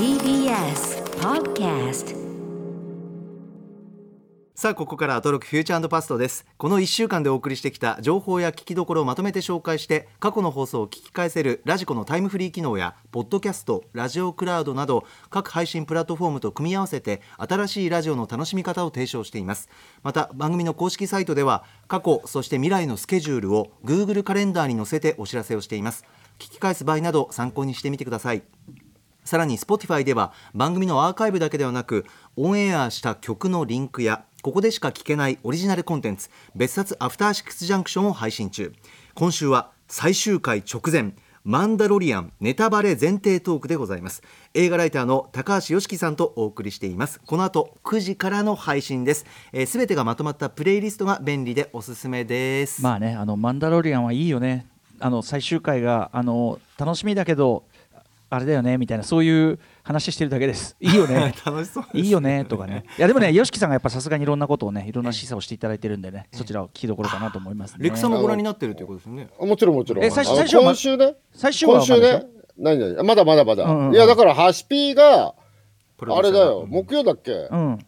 TBS Podcast さあここからアトロクフューチャーパストです。この1週間でお送りしてきた情報や聞きどころをまとめて紹介して過去の放送を聞き返せるラジコのタイムフリー機能やポッドキャストラジオクラウドなど各配信プラットフォームと組み合わせて新しいラジオの楽しみ方を提唱しています。また番組の公式サイトでは過去そして未来のスケジュールを Google カレンダーに載せてお知らせをしています。聞き返す場合など参考にしてみてください。さらに Spotify では番組のアーカイブだけではなくオンエアした曲のリンクやここでしか聞けないオリジナルコンテンツ別冊アフターシックスジャンクションを配信中。今週は最終回直前マンダロリアンネタバレ前提トークでございます。映画ライターの高橋良樹さんとお送りしています。この後9時からの配信です。すべ、てがまとまったプレイリストが便利でおすすめです。まあねあのマンダロリアンはいいよね。あの最終回があの楽しみだけどあれだよねみたいなそういう話してるだけです。いいよね。楽しそういいよねとかね。いやでもね YOSHIKI さんがやっぱさすがにいろんなことをねいろんな示唆をしていただいてるんでねそちらを聞きどころかなと思いますね。レクさんもご覧になってるということですね。もちろんもちろん。え最最初はま今週ね？最終話は今週ね？何々。まだまだまだ。うんうんうん。いや、だから、ハシピーがあれだよ、木曜だっけ？うん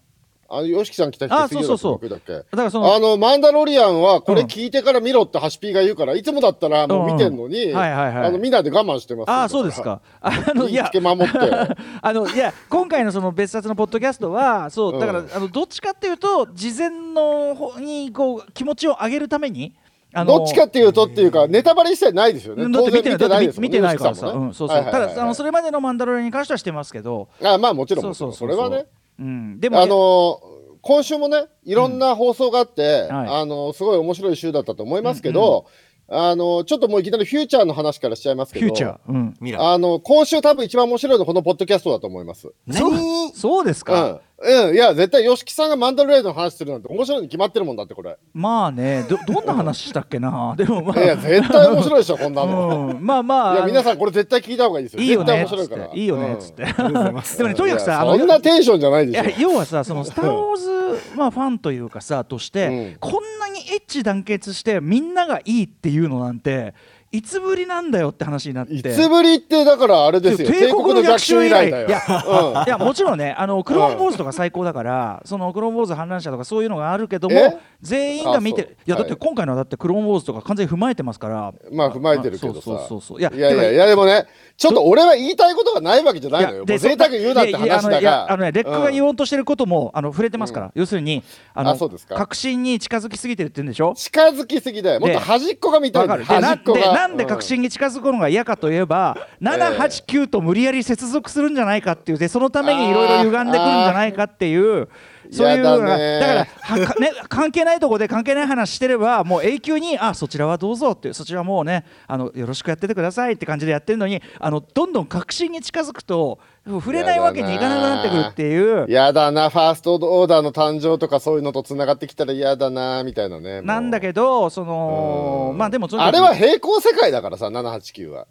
あの、ヨシキさん来たあ日水曜だっけそうそうそう。だからそのあの、マンダロリアンは、これうん聞いてから見ろってハシピーが言うから、いつもだったらもう見てんのに、うんはいはいはい。あの、見ないで我慢してます。よ。ああそうですか。あのいや。守って。あのいや今回のその別冊のポッドキャストはそううん。だから、あのどっちかっていうと事前の方にこう気持ちを上げるためにあのどっちかっていうとっていうか、ネタバレ一切ないですよね。だって見てない見てないからさ、うん、そうそう、ただあのそれまでのマンダロリアンに関してはしてますけど。あまあ、もちろん、それはね。うん、でもあの今週もねいろんな放送があって、はい。あのすごい面白い週だったと思いますけど、あのちょっともういきなりフューチャーの話からしちゃいますけどフューチャー、うん、あの今週多分一番面白いのはこのポッドキャストだと思います。そうそうですか、うん、うん、いや絶対 YOSHIKI さんがマンダルレイドの話するなんて面白いに決まってるもんだってこれ。まあねどどんな話したっけな？でもまあいや絶対面白いでしょこんなの。うん、まあまあいや皆さんこれ絶対聞いた方がいいですよ。いいよね絶対面白いから。いいよねっつって、うん でもねとにかくさそんなテンションじゃないでしょいや。要はさその「スター・ウォーズ」まあ、ファンというかさとして、うんこんなに一致団結してみんながいいっていうのなんていつぶりなんだよって話になって。いつぶりってだからあれですよ。帝国の逆襲以来。だよ。いやうん。いやもちろんねあのクローンボーズとか最高だから、そのクローンボーズ反乱者とかそういうのがあるけどもえ？全員が見てあそう。いやだってはい。今回のはだってクローンボーズとか完全に踏まえてますから。まあ踏まえてるけどさ。そうそうそうそう。いやいやいやでもねちょっと俺は言いたいことがないわけじゃないのよ。贅沢言うなって話だが。あのねレックが言うん。おうとしてることも、あの触れてますから、要するにあの確信に近づきすぎてるって言うんでしょ？近づきすぎだよ。もっと端っこが見たいわんだよ端っこが。なんで確信に近づくのが嫌かといえば、789と無理やり接続するんじゃないかっていうでそのためにいろいろ歪んでくるんじゃないかっていうそういうやだだからはか、ね、関係ないところで関係ない話してればもう永久にあそちらはどうぞってそちらもうねあのよろしくやっててくださいって感じでやってるのにあのどんどん確信に近づくと触れないわけにいかなくなってくるっていう。やだな。ファーストオーダーの誕生とかそういうのとつながってきたら嫌だなみたいなね。なんだけどそのうん。まあでもあれは平行世界だからさ789は。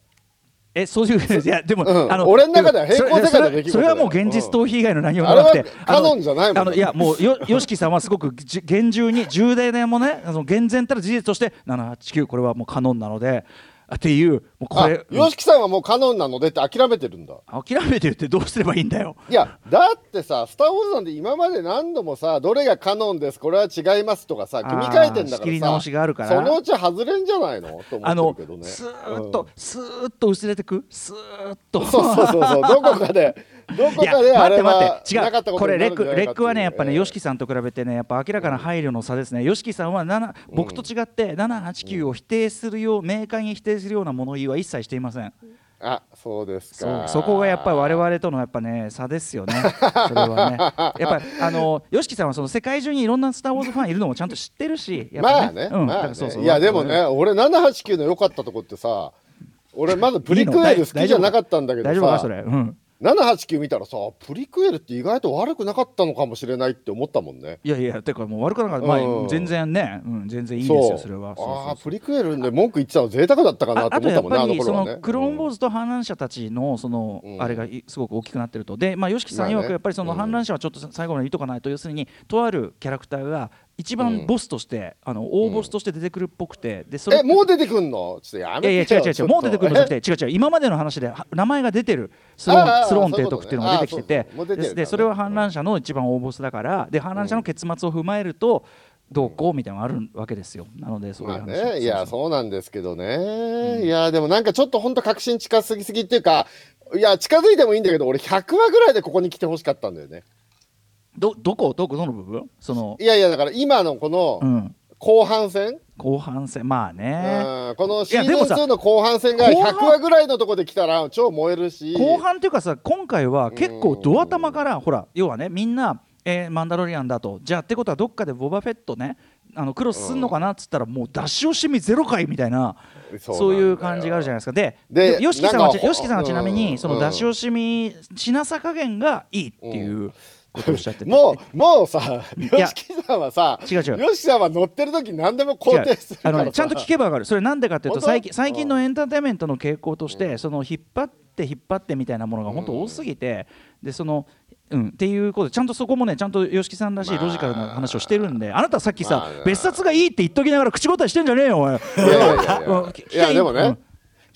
えそういういやでも、うん。あの俺の中では平行世界のそれはもう現実逃避以外の何もなくて、カノンじゃないもん。あのいやもうよ YOSHIKI さんはすごくじ厳重に重大なもねあの厳然たる事実として789これはもうカノンなのであっていうもうこあれ YOSHIKI さんはもうカノンなのでって諦めてるんだ。諦めてるってどうすればいいんだよ。いやだってさ「スター・ウォーズ」なんて今まで何度もさどれがカノンですこれは違いますとかさ組み替えてんだからさ仕切り直しがあるから。そのうち外れんじゃないの？とあの思ってるけどね。スーッと、スーッと薄れてくスーッと。そうそうそうそう。どこかでどこいやかであれ待って。待はって違う。これレックレックはねやっぱねええ YOSHIKI さんと比べてねやっぱ明らかな配慮の差ですね。YOSHIKI さんは7僕と違って789を否定するよう明快に否定するような物言いは一切していません。あそうですか。そこがやっぱり我々とのやっぱね差ですよね。それはね。やっぱりあの YOSHIKI さんはその世界中にいろんな「スター・ウォーズ」ファンいるのもちゃんと知ってるしやっぱまあね、うん。まあね。そうそう。いやでもね俺789の良かったとこってさ俺まずプリクエル好きじゃなかったんだけどさ。大丈夫かそれ、うん、789見たらさプリクエルって意外と悪くなかったのかもしれないって思ったもんね。いやいやてかもう悪くなかった、まあうん。全然ね、うん、全然いいですよそれは。ああプリクエルで文句言ってたの贅沢だったかなと思ったもんねあのぱりそ頃はね。のクローンボーズと反乱者たちのそのうん。あれがいすごく大きくなってると。でまあ YOSHIKI さん曰くやっぱりその反乱者はちょっと最後まで見とかないと。要するにとあるキャラクターが一番ボスとして、あの大ボスとして出てくるっぽくてでそれえもう出てくんの？ちょっとやいやいやめてよ違う違う違うもう出てくるんじゃなくて違う違う今までの話では名前えが出てるスロースローン提督っていうのが出てきててででそれは反乱者の一番大ボスだからで反乱者の結末を踏まえるとどうこうみたいなのがあるわけですよ。なのでそういうまあ話ね、いや、うそうなんですけどね。いや、でもなんかちょっと本当確信近すぎすぎっていうか、いや、近づいてもいいんだけど、俺100話ぐらいでここに来てほしかったんだよね。どどこ？どこ？どの部分？そのいやいや、だから今のこうのん。後半戦、後半戦。まあね。うん。このシーズンいやでもさ2の後半戦が後半。100話ぐらいのとこで来たら超燃えるし。後半っていうかさ今回は結構ド頭からほら要はねみんな、えーマンダロリアンだと。じゃあってことはどっかでボバフェットねあのクロスすんのかなっつったらもう出し惜しみゼロ回みたいなそういう感じがあるじゃないですか。ででで YOSHIKI さんはちなみうん。にその出し惜しみしなさ加減がいいっていうことをおっしゃっててもう、もうさ、YOSHIKI さんはさ、違う違う。YOSHIKI さんは乗ってる時何でも肯定するあのね、ちゃんと聞けば分かる。それなんでかっていうと最近最近のエンターテインメントの傾向として、その引っ張って引っ張ってみたいなものが本当多すぎて、でそのうん、っていうことでちゃんとそこもねちゃんと YOSHIKI さんらしいロジカルな話をしてるんで、あなたさっきさ、まあね。別冊がいいって言っときながら口答えしてんじゃねえよおい。いや でもね、うん。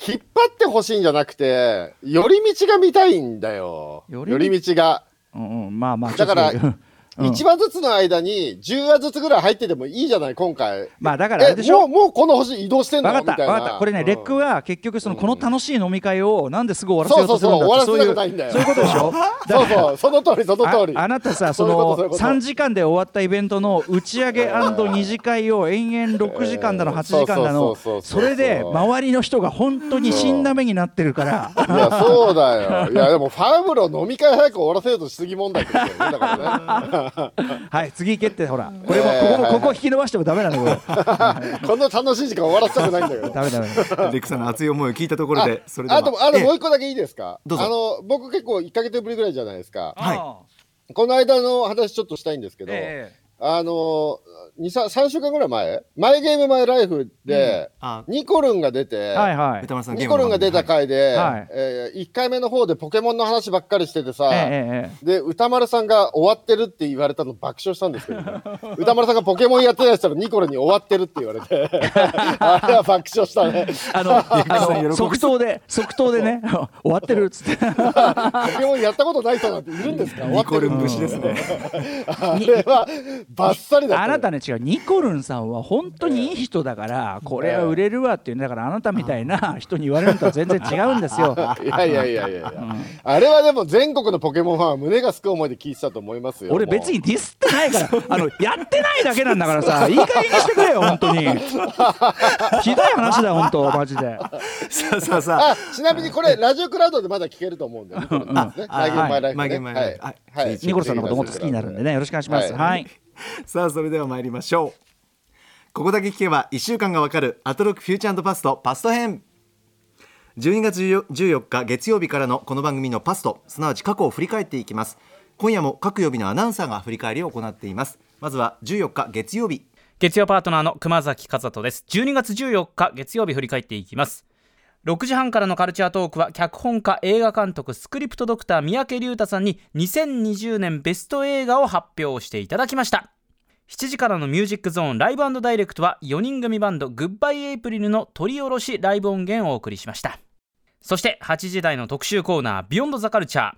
引っ張ってほしいんじゃなくて寄り道が見たいんだよ。寄り道が、うんうん、まあまあだから うん。1話ずつの間に10話ずつぐらい入っててもいいじゃない今回。まあだからあれえでしょ。もうもうこの星移動してんの？分かった分かった。これね、うん。レックは結局そのこの楽しい飲み会をなんですぐ終わらせようとするんだってそういうそういうことでしょ。そうそうその通りその通り。ああなたさ そのこと3時間で終わったイベントの打ち上げ二次会を延々6時間だの8時間だのそれで周りの人が本当に死んだ目になってるから。いやそうだよ。いやでもファーブロ飲み会早く終わらせようとしすぎ問題ってことだよね。だからねはい次行けってほら。これもえーここもここ引き伸ばしてもダメなの これこの楽しい時間終わらせたくないんだけど。ダメダメレックさんの熱い思いを聞いたところでそれでは。あとあもう一個だけいいですか？どうぞ。あの僕結構1か月ぶりぐらいじゃないですか。はい。あこの間の話ちょっとしたいんですけど、え。あの2 3, 3週間ぐらい前？マイゲームマイライフで、あ。ニコルンが出て、えはいはい。歌丸さんニコルンが出た回で、はい。え1回目の方でポケモンの話ばっかりしててさ、ええええで歌丸さんが終わってるって言われたの爆笑したんですけど、ね、歌丸さんがポケモンやってないしたらニコルンに終わってるって言われて。あれは爆笑したね。あの 即答で即答でね終わってるっつって。ポケモンやったことない人なんているんですか？終わニコってるルン節ですね。あれはバッサリだったねあなたね違うニコルンさんは本当にいい人だからこれは売れるわっていうだからあなたみたいな人に言われるのとは全然違うんですよ。いやいやいやいやいや、あれはでも全国のポケモンファンは胸がすく思いで聞いてたと思いますよ俺別にディスってないからあのやってないだけなんだからさ いい加減にしてくれよ本当に。ひどい話だよ本当マジで。さあさあさあ。あちなみにこれラジオクラウドでまだ聞けると思うんで、ね、あマイゲームマイライフ、ねマイゲームマイライフはい。はい。はい。ニコルさんのこともっと好きになるんでねよろしくお願いします。はいはい さあそれでは参りましょう。ここだけ聞けば1週間がわかるアトロックフューチャーパストパスト編12月14日月曜日からのこの番組のパスト。すなわち過去を振り返っていきます。今夜も各曜日のアナウンサーが振り返りを行っています。まずは14日月曜日。月曜パートナーの熊崎和人です。12月14日月曜日振り返っていきます。6時半からのカルチャートークは脚本家映画監督スクリプトドクター三宅龍太さんに2020年ベスト映画を発表していただきました。7時からのミュージックゾーンライブダイレクトは4人組バンドグッバイエイプリルの取り下ろしライブ音源をお送りしました。そして8時台の特集コーナービヨンドザカルチャー。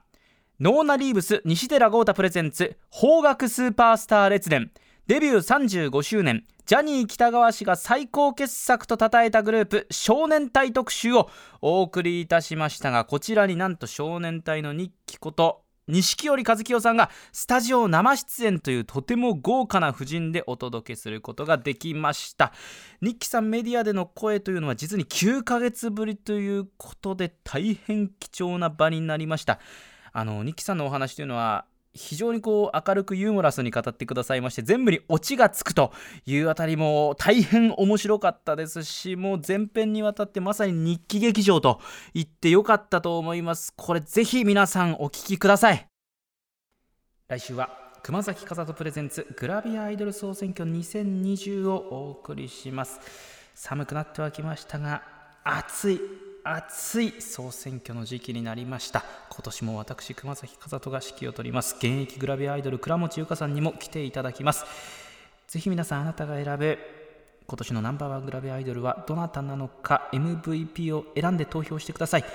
ノーナ・リーブス西寺豪太プレゼンツ邦楽スーパースター列伝。デビュー35周年ジャニー喜多川氏が最高傑作と称えたグループ少年隊特集をお送りいたしましたがこちらになんと少年隊の日記こと錦織和樹さんがスタジオ生出演というとても豪華な布陣でお届けすることができました。日記さんメディアでの声というのは実に9ヶ月ぶりということで大変貴重な場になりました。あの日記さんのお話というのは非常にこう明るくユーモラスに語ってくださいまして全部にオチがつくというあたりも大変面白かったですしもう前編にわたってまさに日記劇場と言ってよかったと思います。これぜひ皆さんお聞きください。来週は熊崎風人プレゼンツグラビアアイドル総選挙2020をお送りします。寒くなってはきましたが暑い。暑い総選挙の時期になりました。今年も私熊崎風人が指揮を執ります。現役グラビアアイドル倉持由香さんにも来ていただきます。ぜひ皆さんあなたが選ぶ今年のナンバーワングラビアアイドルはどなたなのか。MVP を選んで投票してください。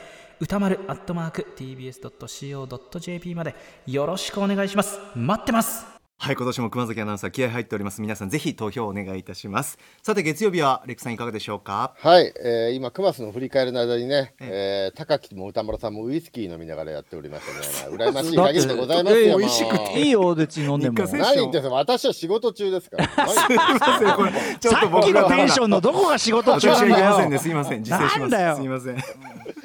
歌丸アットマーク TBS.CO.JP までよろしくお願いします。待ってます。はい今年も熊崎アナウンサー気合入っております。皆さんぜひ投票お願いいたします。さて月曜日はレックさんいかがでしょうか？はい、えー、今、クマスの振り返りの間にね、えー、高木も歌丸さんもウイスキー飲みながらやっておりましたね、まあ、羨ましい限りでございますよ。美味しくていいよ別に飲んでも。何言ってんすか、私は仕事中ですから。何言ってんこれちょっさと僕がっきのテンションのどこが仕事中？私なんだはいけませんねよ。すいません実践しなんだよ。ますすいません。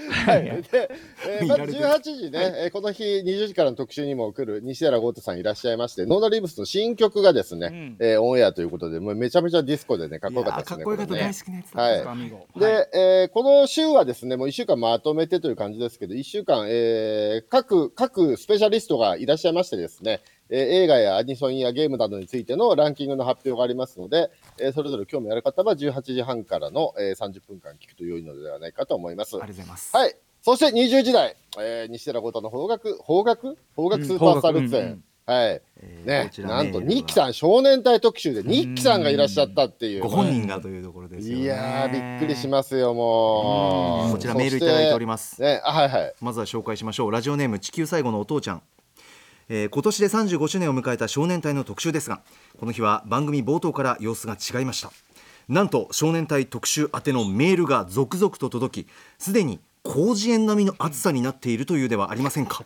はい、で、えーまず見られてる。18時ね、えーこの日20時からの特集にも来る西寺豪太さんいらっしゃいまして、ノーダリーブスの新曲がですね、んえーオンエアということで、もうめちゃめちゃディスコでね、かっこよかったですね。かっこよかったね大好きなやつだはいったアミゴで、えーこの週はですね、もう1週間まとめてという感じですけど、1週間、えー各、各スペシャリストがいらっしゃいましてですね、えー映画やアニソンやゲームなどについてのランキングの発表がありますので、えーそれぞれ興味ある方は18時半からの、えー30分間聞くと良いのではないかと思います。ありがとうございますはい。そして20時代、えー西寺豪太の方角、方角？方角スーパースタールッツェン。うんうんはい。えーね。こちらなんと、日記さん、少年隊特集で日記さんがいらっしゃったっていう。ご本人がというところですよね。いやー、びっくりしますよ、もう。こちらメールいただいておりまますね、あ、はいはい。まずは紹介しましょう。ラジオネーム地球最後のお父ちゃん、えー今年で35周年を迎えた少年隊の特集ですがこの日は番組冒頭から様子が違いました。なんと少年隊特集宛てのメールが続々と届きすでに広辞苑並みの暑さになっているというではありませんか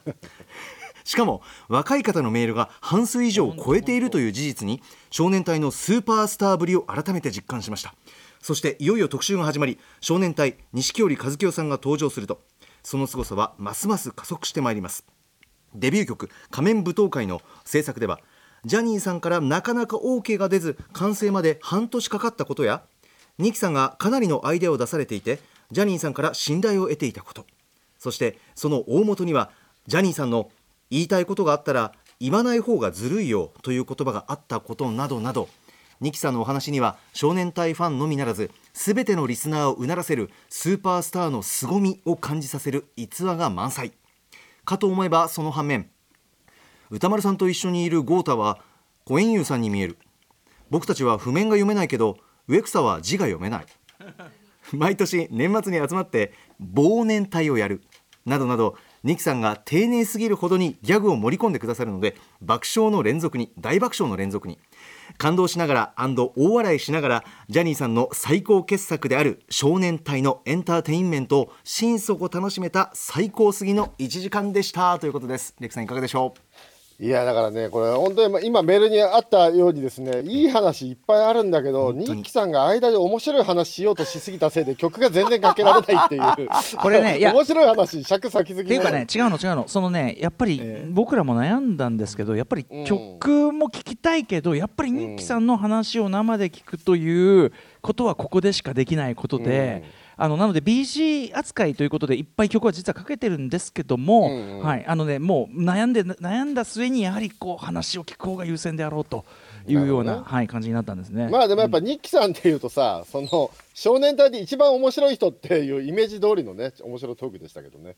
しかも若い方のメールが半数以上を超えているという事実に少年隊のスーパースターぶりを改めて実感しました。そしていよいよ特集が始まり少年隊錦織一清さんが登場するとその凄さはますます加速してまいります。デビュー曲「仮面舞踏会」の制作ではジャニーさんからなかなか OK が出ず完成まで半年かかったことやニキさんがかなりのアイデアを出されていてジャニーさんから信頼を得ていたこと。そしてその大元にはジャニーさんの言いたいことがあったら言わない方がずるいよという言葉があったことなどなどニキさんのお話には少年隊ファンのみならず全てのリスナーをうならせるスーパースターの凄みを感じさせる逸話が満載。かと思えばその反面歌丸さんと一緒にいる豪太は小円遊さんに見える。僕たちは譜面が読めないけど植草は字が読めない。毎年年末に集まって忘年会をやる。などなどニキさんが丁寧すぎるほどにギャグを盛り込んでくださるので爆笑の連続に大爆笑の連続に。感動しながら大笑いしながらジャニーさんの最高傑作である少年隊のエンターテインメントを心底楽しめた最高すぎの1時間でした。ということです。レクさんいかがでしょう？いや、だからね、これ、本当に今、メールにあったようにですね、いい話いっぱいあるんだけど、本当に。ニッキさんが間で面白い話しようとしすぎたせいで、曲が全然かけられないっていう。これね面白い話、尺先すぎっていうかね違うの違うの。そのねやっぱり僕らも悩んだんですけどやっぱりうん。曲も聴きたいけどやっぱりニッキさんの話を生で聞くということはここでしかできないことで。あのなので BG 扱いということでいっぱい曲は実はかけてるんですけども、うんうん。はい。あのねもう悩んで悩んだ末にやはりこう話を聞く方が優先であろうというようななるほどはい感じになったんですね。まあでもやっぱニッキさんっていうとさ、その少年隊で一番面白い人っていうイメージ通りのね、面白いトークでしたけどね。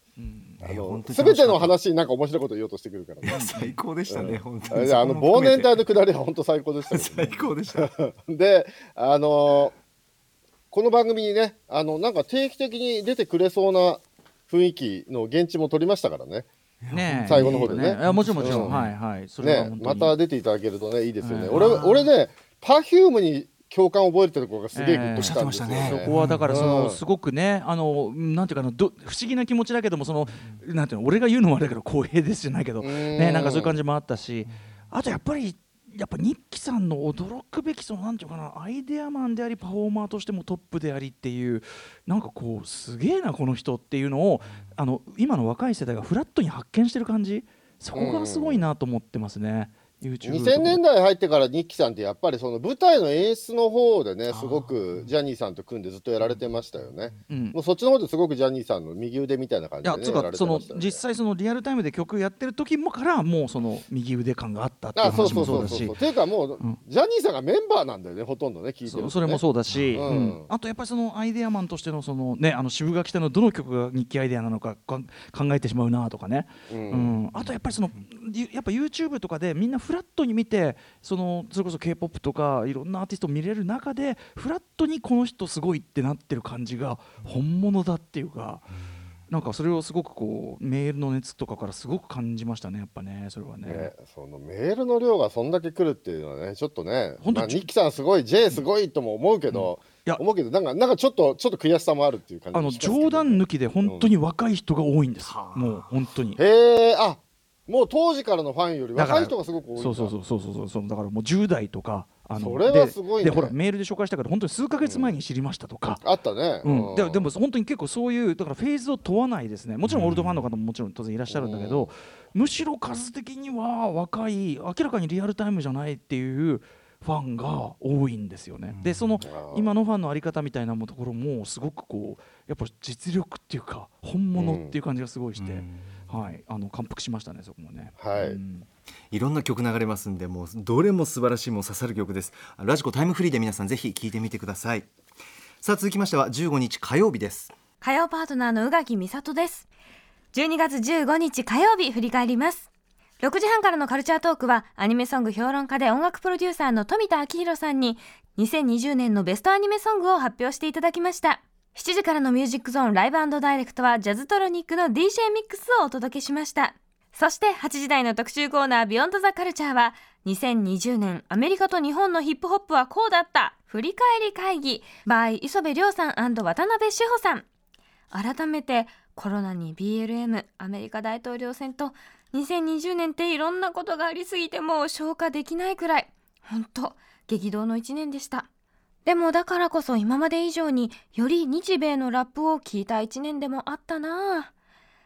あいやの全ての話になんか面白いこと言おうとしてくるからね。最高でしたね、本当あにれあの忘年隊のくだりは本当最高でしたね。最高でした。で、あのーこの番組にね、あのなんか定期的に出てくれそうな雰囲気の現地も取りましたからね。ねえ。最後の方でね。いいよいやもちろんもちろん、うん。はいはい。それはねまた出ていただけるとね、いいですよね。うん俺、俺ね、パフュームに共感を覚えてるところがすげえグッときたんですよ、ええおっしゃってましたね。そこはだからその、うん。すごくねあのなんていうかなど不思議な気持ちだけどもその、なんていうの俺が言うのもあれだけど光栄ですじゃないけど、うん。ねなんかそういう感じもあったし。あとやっぱりやっぱ日記さんの驚くべきそのなんていうかなアイデアマンでありパフォーマーとしてもトップでありっていうなんかこうすげえなこの人っていうのをあの今の若い世代がフラットに発見してる感じそこがすごいなと思ってますね。うん2000年代入ってからニッキさんってやっぱりその舞台の演出の方でねすごくジャニーさんと組んでずっとやられてましたよね。うん。もうそっちの方ですごくジャニーさんの右腕みたいな感いやじで、ね、やらつうかその実際そのリアルタイムで曲やってる時もからもうその右腕感があったっていう話もそうだし。っていうかもう、うんジャニーさんがメンバーなんだよねほとんどね聞いてるとねそそれもそうだし、うん。うん。あとやっぱりそのアイデアマンとしてのそのねあの渋垣隊のどの曲が日記アイデアなのかか考えてしまうなとかね、ううん。んあとやっぱりそのゆやっぱ YouTube とかでみんなフフラットに見てそのそれこそ k p o p とかいろんなアーティストを見れる中でフラットにこの人すごいってなってる感じが本物だっていうか。なんかそれをすごくこうメールの熱とかからすごく感じましたねやっぱねそれはね。ね、そのメールの量がそんだけ来るっていうのはねちょっとねほんとまあ、ニッキさんすごい J すごいとも思うけど、いや。思うけどなんかなんかちょっとちょっと悔しさもあるっていう感じあの冗談抜きで本当に若い人が多いんです、もう本当に。へえあもう当時からのファンより若い人がすごく多いそうそうそうそうそうそう。だからもう10代とかあのそれはすごいね。ででほらメールで紹介したけど本当に数ヶ月前に知りましたとか、あったね、うん、ででもも本当に結構そういうだからフェーズを問わないですね。もちろんオールドファンの方ももちろん当然いらっしゃるんだけど、むしろ数的には若い明らかにリアルタイムじゃないっていうファンが多いんですよね。でその今のファンのあり方みたいなところもすごくこうやっぱ実力っていうか本物っていう感じがすごいして、はい、あの感服しましたねそこもね。はい。うん。いろんな曲流れますんでもうどれも素晴らしいもう刺さる曲です。ラジコタイムフリーで皆さんぜひ聴いてみてください。さあ続きましては15日火曜日です。火曜パートナーの宇垣美里です。12月15日火曜日振り返ります。6時半からのカルチャートークはアニメソング評論家で音楽プロデューサーの富田明宏さんに2020年のベストアニメソングを発表していただきました7時からのミュージックゾーンライブダイレクトはジャズトロニックの DJ ミックスをお届けしました。そして8時台の特集コーナービヨンドザカルチャーは2020年アメリカと日本のヒップホップはこうだった振り返り会議 by 磯部亮さん渡辺志保さん。改めてコロナに BLM アメリカ大統領選と2020年っていろんなことがありすぎてもう消化できないくらい本当激動の一年でした。でもだからこそ今まで以上により日米のラップを聴いた一年でもあったな。あ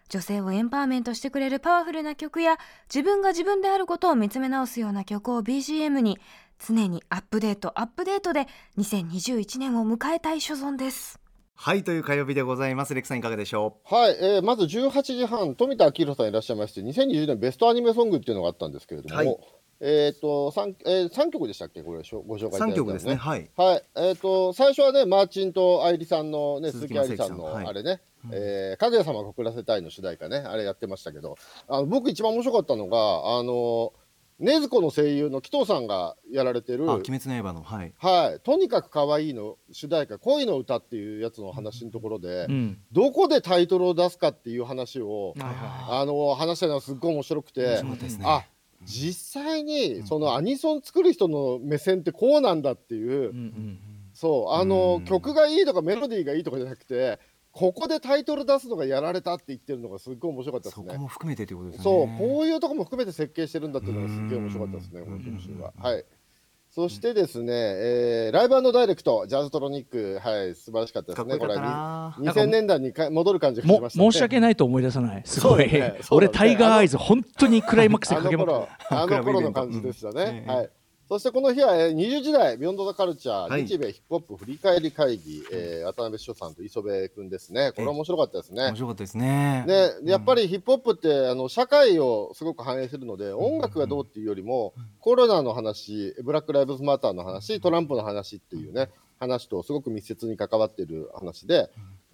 女性をエンパワーメントしてくれるパワフルな曲や自分が自分であることを見つめ直すような曲を BGM に常にアップデートアップデートで2021年を迎えたい所存です。はいという火曜日でございます。レクさんいかがでしょはい、えーまず18時半富田明宏さんいらっしゃいまして2020年ベストアニメソングっていうのがあったんですけれども、はいえっ、と 3, えー、3曲でしたっけ？これしょご紹う介いただいたの3曲ですね。はい。はい、えっ、と、最初はね、マーチンと愛理さんのね、鈴木愛理さんの、あれね、えーかぐや様が告らせたいの主題歌ね、あれやってましたけど、あの僕一番面白かったのが、あの、禰豆子の声優の紀藤さんがやられてる、あ鬼滅の刃のはい。はい、とにかく可愛いの主題歌、恋の歌っていうやつの話のところで、うん。どこでタイトルを出すかっていう話を、はいはあの、話したのがすっごい面白くてね、あ、実際にそのアニソン作る人の目線ってこうなんだっていう、いうんうん。そうあの、うん。曲がいいとかメロディーがいいとかじゃなくてここでタイトル出すのがやられたって言ってるのがすっごい面白かったですそねこも含めてということですね。そうこういうとこも含めて設計してるんだっていうのがすっげえ面白かったですねこの特集ははいそしてですね、えーライブダイレクトジャズトロニックはい素晴らしかったですね。これはなに2000年代にか戻る感じがしもましたね。申し訳ないと思い出さない。すごい、ねね。俺タイガーアイズ本当にクライマックスであかけまくあの頃の感じでしたね。はい。そしてこの日は、えー20時代、ビヨンドザカルチャー、はい。日米ヒップホップ振り返り会議、えー渡辺翔さんと磯部君ですね。これは面白かったですね。面。白かったですね。ね、やっぱりヒップホップってあの社会をすごく反映するので、音楽がどうっていうよりも、コロナの話、ブラック・ライブズ・マターの話、トランプの話っていうね、話とすごく密接に関わっている話で、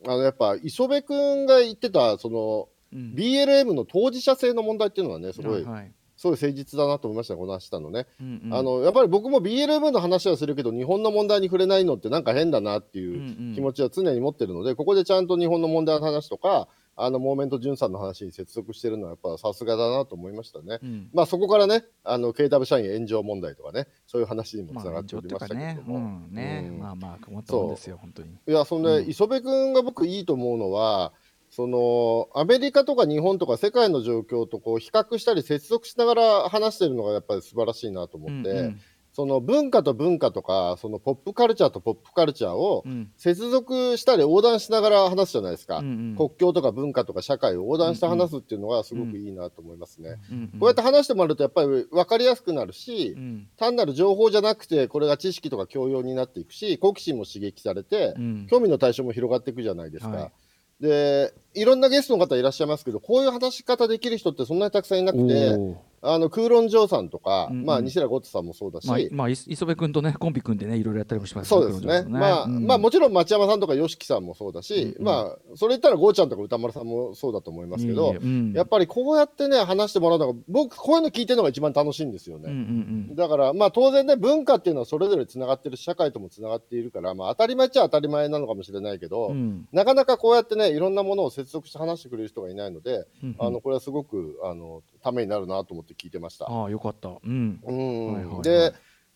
あのやっぱ磯部君が言ってた、その、うん。BLM の当事者性の問題っていうのはね、すごい、はいすごい誠実だなと思いましたね、この話したのね。うんうんあのやっぱり僕も BLM の話はするけど、日本の問題に触れないのってなんか変だなってうんいううん気持ちは常に持ってるので、ここでちゃんと日本の問題の話とか、あのモーメント・ジュンさんの話に接続してるのは、やっぱさすがだなと思いましたね。うんまあそこからね、あの KW 社員炎上問題とかね、そういう話にもつながまあっておりましたけど、も。うんね、うんまあまあ困ったもんですよ本当に。いや、そんで、うん磯部君が僕いいと思うのは、そのアメリカとか日本とか世界の状況とこう比較したり接続しながら話してるのがやっぱり素晴らしいなと思って、うんうん。その文化と文化とかそのポップカルチャーとポップカルチャーをうん。接続したり横断しながら話すじゃないですか、うんうん。国境とか文化とか社会を横断して話すっていうのがすごくいいなと思いますね。うんうんこうやって話してもらうとやっぱり分かりやすくなるし、うん。単なる情報じゃなくてこれが知識とか教養になっていくし好奇心も刺激されて、うん興味の対象も広がっていくじゃないですか。はいでいろんなゲストの方いらっしゃいますけどこういう話し方できる人ってそんなにたくさんいなくてあの空論城さんとか、うんうん。まあ、西田ゴッツさんもそうだし、まあ、まあ、い磯部君とねコンビ組んでねいろいろやったりもしますそうですね。まあ、まあ、もちろん町山さんとか YOSHIKI さんもそうだし、うんうん。まあ、それ言ったらゴーちゃんとか歌丸さんもそうだと思いますけど、やっぱりこうやってね、話してもらうのが、僕、こういうの聞いてるのが一番楽しいんですよね。うんうんうん。だから、まあ、当然ね、文化っていうのはそれぞれつながってるし、社会ともつながっているから、まあ、当たり前っちゃ当たり前なのかもしれないけど、うん。なかなかこうやってね、いろんなものを接続して話してくれる人がいないので、うん。あの、これはすごく、あの、ためになるなと思って聞いてました。ああよかった。うん。うん。はいはいはい。で、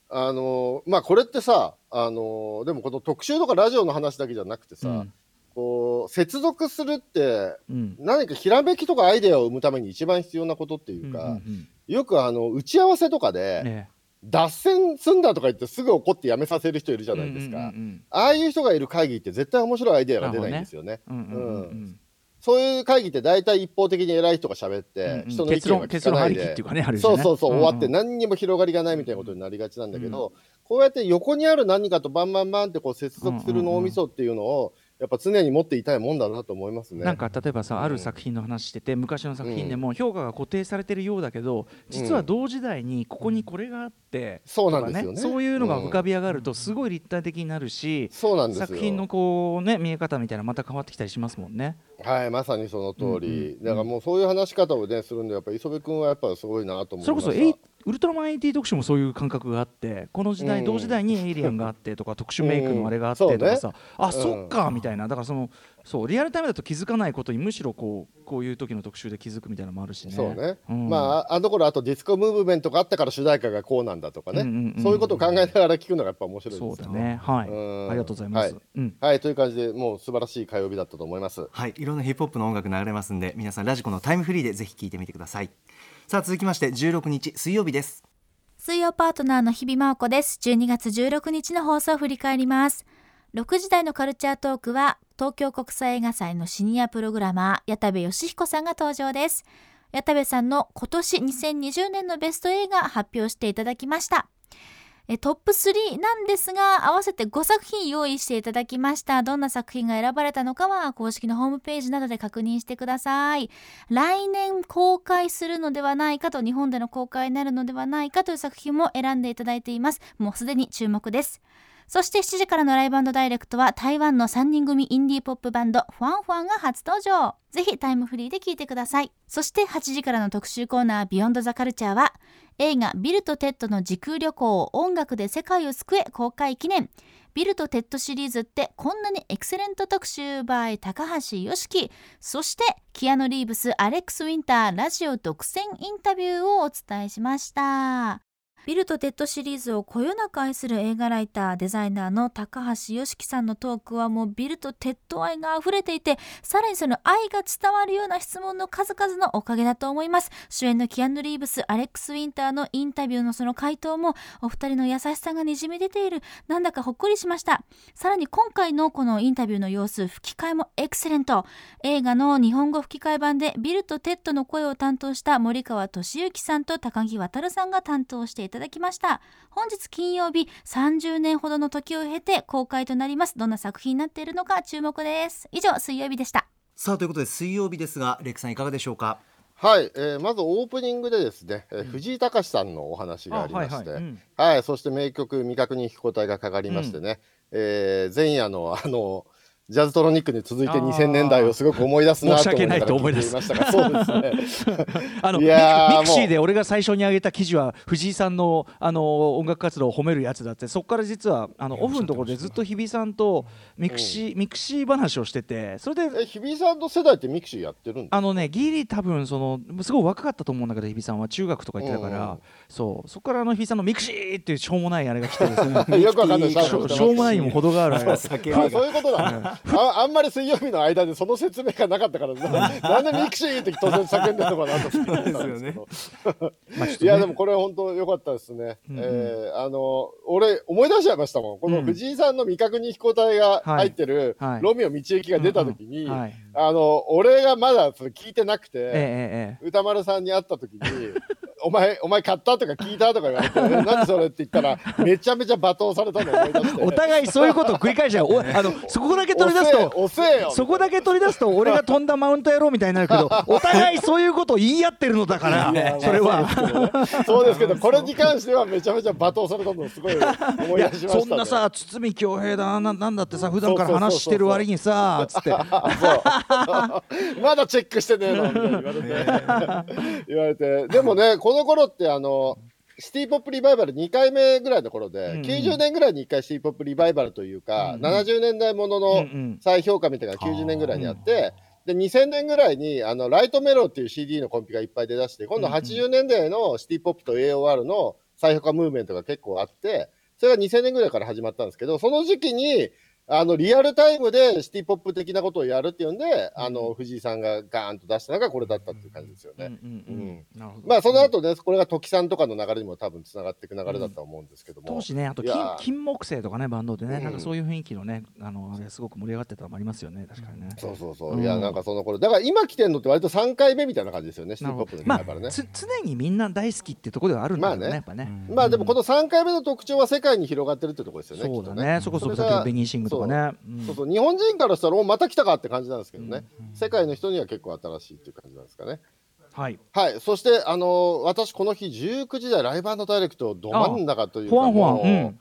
あのまあこれってさ、あのでもこの特集とかラジオの話だけじゃなくてさ、うん。こう接続するってうん。何かひらめきとかアイデアを生むために一番必要なことっていうか、うんうんよくあの打ち合わせとかうんで、ね。脱線すんだとか言ってすぐ怒ってやめさせる人いるじゃないですか、うんうんああいう人がいる会議って絶対面白いアイデアが出ないんですよね。うんうんうんうんそういう会議って大体一方的に偉い人が喋って、人の意見が聞結論結かないでそうそうそう、終わって何にも広がりがないみたいなことになりがちなんだけど、こうやって横にある何かとバンバンバンってこう接続する脳みそっていうのをやっぱ常に持っていたいもんだなと思いますね。なんか例えばさ、ある作品の話してて昔の作品でも評価が固定されてるようだけど、実は同時代にここにこれがあって、そうなんですよね。そういうのが浮かび上がるとすごい立体的になるし、そうなんですよ。作品のこうね見え方みたいなまた変わってきたりしますもんね。はい、まさにその通り、だからもうそういう話し方をねするんでやっぱ磯部君はやっぱすごいなと思いそれました。こそエイウルトラマン AT 特集もそういう感覚があってこの時代、うん。同時代にエイリアンがあってとか特殊メイクのあれがあってとかさ、あ、うん。そっかみたいな。だからそのそうリアルタイムだと気づかないことにむしろこうこういう時の特集で気づくみたいなのもあるしね。そうね、ん。まああの頃あとディスコムーブメントがあったから主題歌がこうなんだとかね、うんうんうん。そういうことを考えながら聞くのがやっぱ面白いですよ。そうだね。はい。うん。ありがとうございます。はい。うん。はいという感じでもう素晴らしい火曜日だったと思います。はい、いろんなヒップホップの音楽流れますんで皆さんラジコのタイムフリーでぜひ聞いてみてくださいさあ続きまして16日水曜日です水曜パートナーの日々真央子です。12月16日の放送を振り返ります。6時台のカルチャートークは、東京国際映画祭のシニアプログラマー、矢田部義彦さんが登場です。矢田部さんの今年2020年のベスト映画発表していただきました。えトップ3なんですが、合わせて5作品用意していただきました。どんな作品が選ばれたのかは、公式のホームページなどで確認してください。来年公開するのではないかと、日本での公開になるのではないかという作品も選んでいただいています。もうすでに注目です。そして7時からのライブダイレクトは台湾の3人組インディーポップバンドファンファンが初登場。ぜひタイムフリーで聴いてください。そして8時からの特集コーナービヨンドザカルチャーは映画ビルとテッドの時空旅行音楽で世界を救え公開記念。ビルとテッドシリーズってこんなにエクセレント特集 by 高橋ヨシキそしてキアヌ・リーブスアレックス・ウィンターラジオ独占インタビューをお伝えしましたビルとテッドシリーズをこよなく愛する映画ライターデザイナーの高橋ヨシキさんのトークはもうビルとテッド愛が溢れていてさらにその愛が伝わるような質問の数々のおかげだと思います。主演のキアヌ・リーブスアレックス・ウィンターのインタビューのその回答もお二人の優しさがにじみ出ている。なんだかほっこりしました。さらに今回のこのインタビューの様子吹き替えもエクセレント。映画の日本語吹き替え版でビルとテッドの声を担当した森川俊之さんと高木渉さんが担当していただきました。本日金曜日30年ほどの時を経て公開となります。どんな作品になっているのか注目です。以上水曜日でした。さあということで水曜日ですがレックさんいかがでしょうか？はい、えーまずオープニングでですね、えー藤井隆さんのお話がありまして、あはいはい。うん。はい、そして名曲未確認飛行隊がかかりましてね、えー前夜のあのジャズトロニックに続いてあー。2000年代をすごく思い出すなと申し訳ないと思い出す。聞いていましたが、そうですね。あのミミクシーもで俺が最初に上げた記事は藤井さんのあの音楽活動を褒めるやつだってそこから実はあのオフのところでずっと日比さんとミクシー、ミクシー話をしててそれでえ日比さんの世代ってミクシーやってるんですか？あのねギリ多分そのすごい若かったと思うんだけど日比さんは中学とか行ってたから、そう。そこからあの日比さんのミクシーっていうしょうもないあれが来てですね よくわかんないしょうもないにも程がある そういうことだ、ああんまり水曜日の間でその説明がなかったからな なんでミクシーって突然叫んでるのかなと思ったんですけど。いやでもこれ本当良かったですね、うんうん。えーあの俺思い出しちゃいましたもん。この藤井さんの未確認飛行隊が入ってるロミオ道行が出た時に、はい。あの俺がまだそれ聞いてなくて、えええ。宇多丸さんに会った時に お前、お前買ったとか聞いたとか言われて、えなんでそれって言ったら、めちゃめちゃ罵倒されたのを思い出して。お互いそういうことを繰り返しちゃうお あのそこだけ取り出すと遅えよそこだけ取り出すと俺が飛んだマウント野郎みたいになるけど お互いそういうことを言い合ってるのだからそれは。まあそうですけどこれに関してはめちゃめちゃ罵倒されたのをすごい思い出しました、ね。そんなさ堤恭平だななんだってさ普段から話してる割にさつって。まだチェックしてねえのみたいに言われて。言われて。でもねこの頃ってあのシティ・ポップ・リバイバル2回目ぐらいの頃で、うんうん。90年ぐらいに1回シティ・ポップ・リバイバルというか、うんうん。70年代ものうんのうん。再評価みたいなのが90年ぐらいにあって、で2000年ぐらいにあのライトメロっていう CD のコンピがいっぱい出だして今度うんうん。80年代のシティ・ポップと AOR の再評価ムーブメントが結構あってそれが2000年ぐらいから始まったんですけどその時期にあのリアルタイムでシティ・ポップ的なことをやるっていうんで、あの藤井さんがガーンと出したのがこれだったっていう感じですよね。うんうんうんなるほど。まあその後ね、これが時さんとかの流れにも多分つながっていく流れだと思うんですけども。当時ね。あと金金木犀とかねバンドでね、うん。なんかそういう雰囲気のねあのすごく盛り上がってたのもありますよね。確かにね。そうそうそう、うん。いやなんかその頃。だから今来てんのって割と3回目みたいな感じですよねシティ・ポップのリまバイバルね。常にみんな大好きってところではあるんだけどね,、まあね。やっぱね。まあでもこの3回目の特徴は世界に広がってるってところですよね。そうだね。そこそこベニーシングとかね。うん。そうそう。日本人からしたらおまた来たかって感じなんですけどね、世界の人には結構新しいっていう感じなんですかね。はい。はい、そして、あのー私、この日19時台ライブダイレクトど真ん中というか、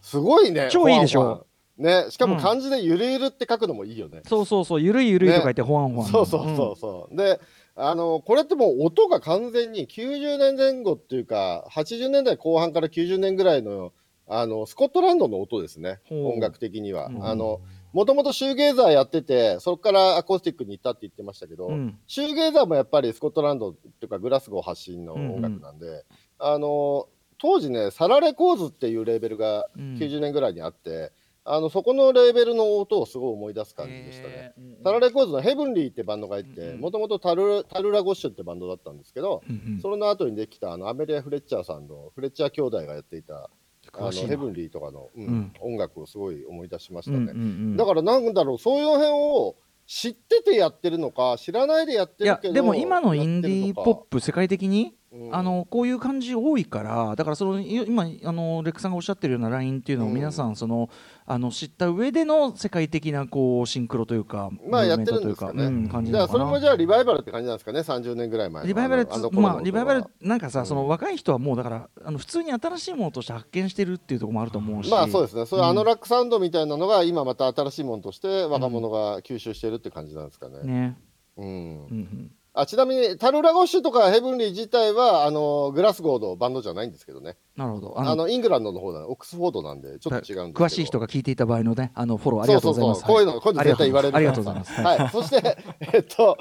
すごいね、超いいでしょ。ね、しかもうん。漢字でゆるゆるって書くのもいいよね。そうそうそうゆるいゆるいとか言ってほわんほわん。そうそうそうそう。で、あのこれってもう音が完全に90年前後っていうか、80年代後半から90年ぐらいのあのスコットランドの音ですね、音楽的には。うん。あのもともとシューゲーザーやってて、そこからアコースティックに行ったって言ってましたけど、うん。シューゲーザーもやっぱりスコットランドっていうかグラスゴー発信の音楽なんで、あの当時ねサラレコーズっていうレーベルがうん。90年ぐらいにあって、あのそこのレーベルの音をすごい思い出す感じでしたね。サラレコーズのヘブンリーってバンドがいてうんもともとタルタルラ・ゴッシュってバンドだったんですけど、うんうん。その後にできたあのアメリア・フレッチャーさんのフレッチャー兄弟がやっていたあのヘブンリーとかの、うんうん。音楽をすごい思い出しましたね。うんうんうん。だからなんだろうそういう辺を知っててやってるのか知らないでやっていやるけどでも今のインディーポップ、プ世界的にうんあのこういう感じ多いからだからそのい今あのレックさんがおっしゃってるようなラインっていうのをうん。皆さんその、あの知った上での世界的なこうシンクロというかまあやってるんですかね。うん、感じじゃあそれもじゃあリバイバルって感じなんですかね？30年ぐらい前のリバイバルまあリバイバルなんかさ、うん。その若い人はもうだからあの普通に新しいものとして発見してるっていうところもあると思うし。まあそうですね。そういううん。アノラックサウンドみたいなのが今また新しいものとして若者が吸収してるって感じなんですかね。ね、うん。うんうん、あちなみにタルラゴッシュとかヘブンリー自体はあのグラスゴーのバンドじゃないんですけどね。なるほど。あのイングランドの方だオックスフォードなんでちょっと違うんですけど。詳しい人が聞いていた場合のねあのフォローありがとうございます。そうそうそう。こういうのこういうの絶対言われるありがとうございます。はい、そして えっと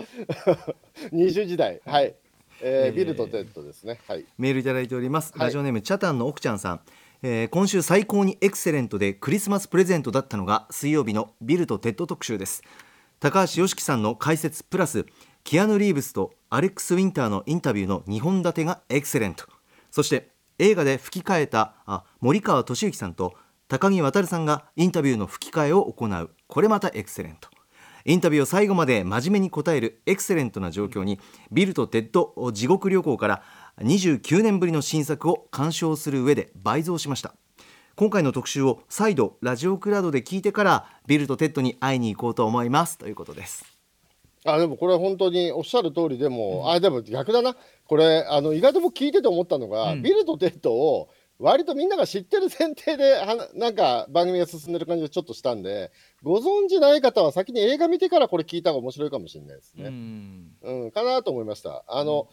20時代。はい、えービルとテッドですね。はい。メールいただいております、はい。ラジオネームチャタンの奥ちゃんさん、えー今週最高にエクセレントでクリスマスプレゼントだったのが水曜日のビルとテッド特集です。高橋ヨシキさんの解説プラスキアヌ・リーブスとアレックス・ウィンターのインタビューの2本立てがエクセレント。そして映画で吹き替えたあ森川俊之さんと高木渉さんがインタビューの吹き替えを行う。これまたエクセレント。インタビューを最後まで真面目に答えるエクセレントな状況にビルとテッド地獄旅行から29年ぶりの新作を鑑賞する上で倍増しました。今回の特集を再度ラジオクラウドで聞いてからビルとテッドに会いに行こうと思います。ということです。あでもこれは本当におっしゃる通りでも、あでも逆だなこれあの意外と僕聞いてて思ったのが、うんビルとテッドを割とみんなが知ってる前提ではなんか番組が進んでる感じがちょっとしたんでご存知ない方は先に映画見てからこれ聞いた方が面白いかもしれないですうね。んうん、かなと思いました。あの、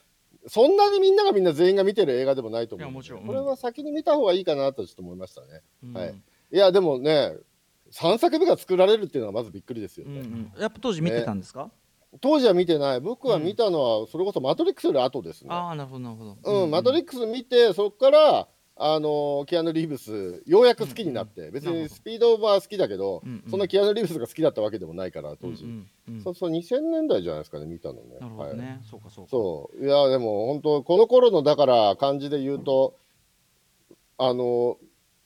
そんなにみんながみんな全員が見てる映画でもないと思うので。いやもちろんこれは先に見た方がいいかなとちょっと思いましたね。うんはいいや、でもね、3作目が作られるっていうのはまずびっくりですようんね。うんやっぱ当時見てたんですか、当時は見てない。僕は見たのは、それこそマトリックスより後ですね。ああなるほどなるほど。うん、マトリックス見て、そこから、あのキアヌ・リーブス、ようやく好きになって、別なるほど。にスピードオーバー好きだけど、うんうん。そんなキアヌ・リーブスが好きだったわけでもないから、当時。うんうん。うんそうそう、2000年代じゃないですかね、見たのね。なるほどね、そうかそうか。そう。いやでも本当この頃のだから感じで言うとあの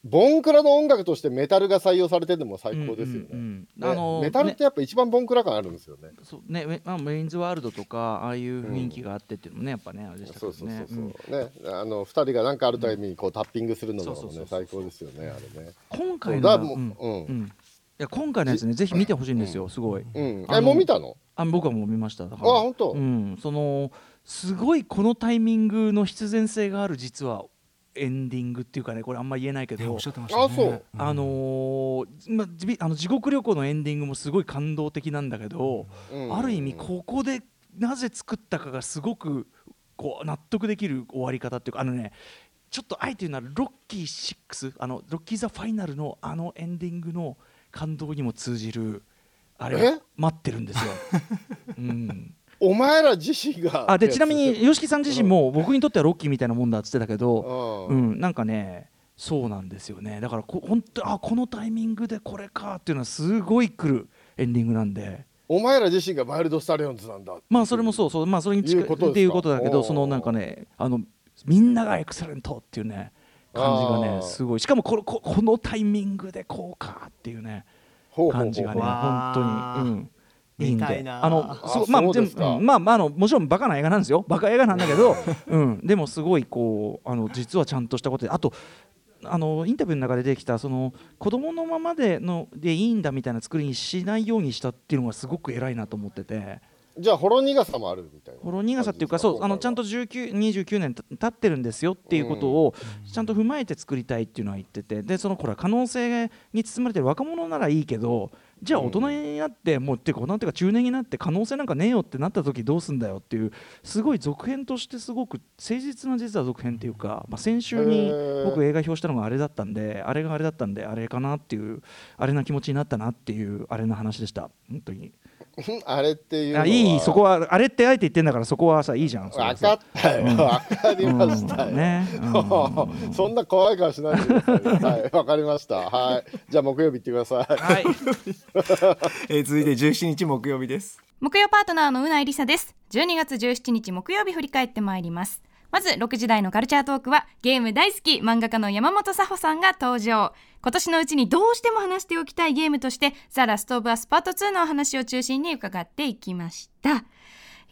ボンクラの音楽としてメタルが採用されてるのも最高ですよね。うんうんうんねあのメタルってやっぱ一番ボンクラ感あるんですよね。そうね、メまあ、メインズワールドとかああいう雰囲気があってっていうのもねやっぱねあれでしたけそうそうどねそうそう、うんねあの二人が何かあるたびにこうタッピングするのもねそうそうそう最高ですよねあれね。今回だからもうのうんいや今回のやつねぜひ見てほしいんですよすごいうん。あのえもう見たの？あ僕はもう見ましただあから本当？うん、そのすごいこのタイミングの必然性がある実はエンディングっていうかねこれあんま言えないけどねおっしゃってましたね。あそう。あのーまじあの地獄旅行のエンディングもすごい感動的なんだけど、うん。ある意味ここでなぜ作ったかがすごくこう納得できる終わり方っていうかあのねちょっとあえて言うならロッキー6あのロッキー・ザ・ファイナルのあのエンディングの感動にも通じるあれ待ってるんですよ。うんお前ら自身が。あでちなみに YOSHIKI さん自身も僕にとってはロッキーみたいなもんだっつってたけど、う。うんん、なんかねそうなんですよね。だからこ本当あこのタイミングでこれかっていうのはすごい来るエンディングなんで。お前ら自身がワイルドスタリオンズなんだ。まあそれもそうそう。まあそれに近いっていうことだけどそのなんかねあのみんながエクセレントっていうね感じがあねー。すごい。しかもこのここのタイミングでこうかっていうね感じがね本当に。うんいいんであのあそうまあですか。うんまあまああのもちろんバカな映画なんですよ。バカ映画なんだけど うん。でもすごいこうあの実はちゃんとしたことであとあのインタビューの中で出てきたその子供のままでのでいいんだみたいな作りにしないようにしたっていうのがすごく偉いなと思ってて。じゃあほろ苦さもあるみたいな。ほろ苦さっていうかそうあのちゃんと19 29年た経ってるんですよっていうことをちゃんと踏まえて作りたいっていうのは言ってて。でそのほら可能性に包まれてる若者ならいいけどじゃあ大人になってもうっていうか大人っていうか中年になって可能性なんかねえよってなった時どうすんだよっていうすごい続編としてすごく誠実な実は続編っていうか、まあ、先週に僕映画表したのがあれだったんであれがあれだったんであれかなっていうあれな気持ちになったなっていうあれの話でした。本当にあれっていうのは。あいいそこはあれってあえて言ってんだからそこはさいいじゃん分かったよ。分かりましたよ。うんね、うんそんな怖い顔しないでくださいよ。はい、わかりました。はい。じゃあ木曜日行ってください。はい、えー続いて17日木曜日です木曜パートナーのうないりさです12月17日木曜日振り返ってまいりますまず6時台のカルチャートークはゲーム大好き漫画家の山本佐穂さんが登場。今年のうちにどうしても話しておきたいゲームとしてザ・ラスト・オブ・アスパート2のお話を中心に伺っていきました。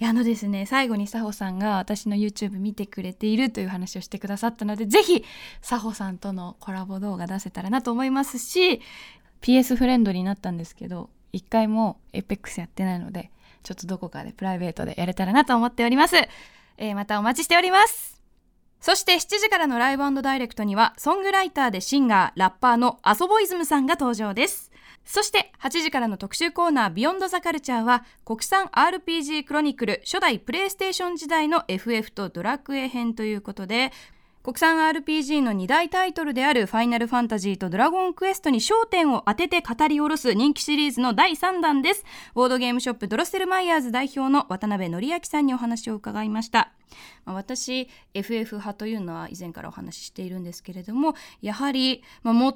あのですね最後に佐穂さんが私の YouTube 見てくれているという話をしてくださったのでぜひ佐穂さんとのコラボ動画出せたらなと思いますし PS フレンドになったんですけど一回も APEX やってないのでちょっとどこかでプライベートでやれたらなと思っております、えーまたお待ちしております。そして7時からのライブダイレクトにはソングライターでシンガーラッパーのアソボイズムさんが登場です。そして8時からの特集コーナービヨンドザカルチャーは国産 RPG クロニクル初代プレイステーション時代の FF とドラクエ編ということで国産 RPG の2大タイトルであるファイナルファンタジーとドラゴンクエストに焦点を当てて語り下ろす人気シリーズの第3弾です。ボードゲームショップドロッセルマイヤーズ代表の渡辺則明さんにお話を伺いました。まあ、私 FF 派というのは以前からお話ししているんですけれどもやはり、まあ、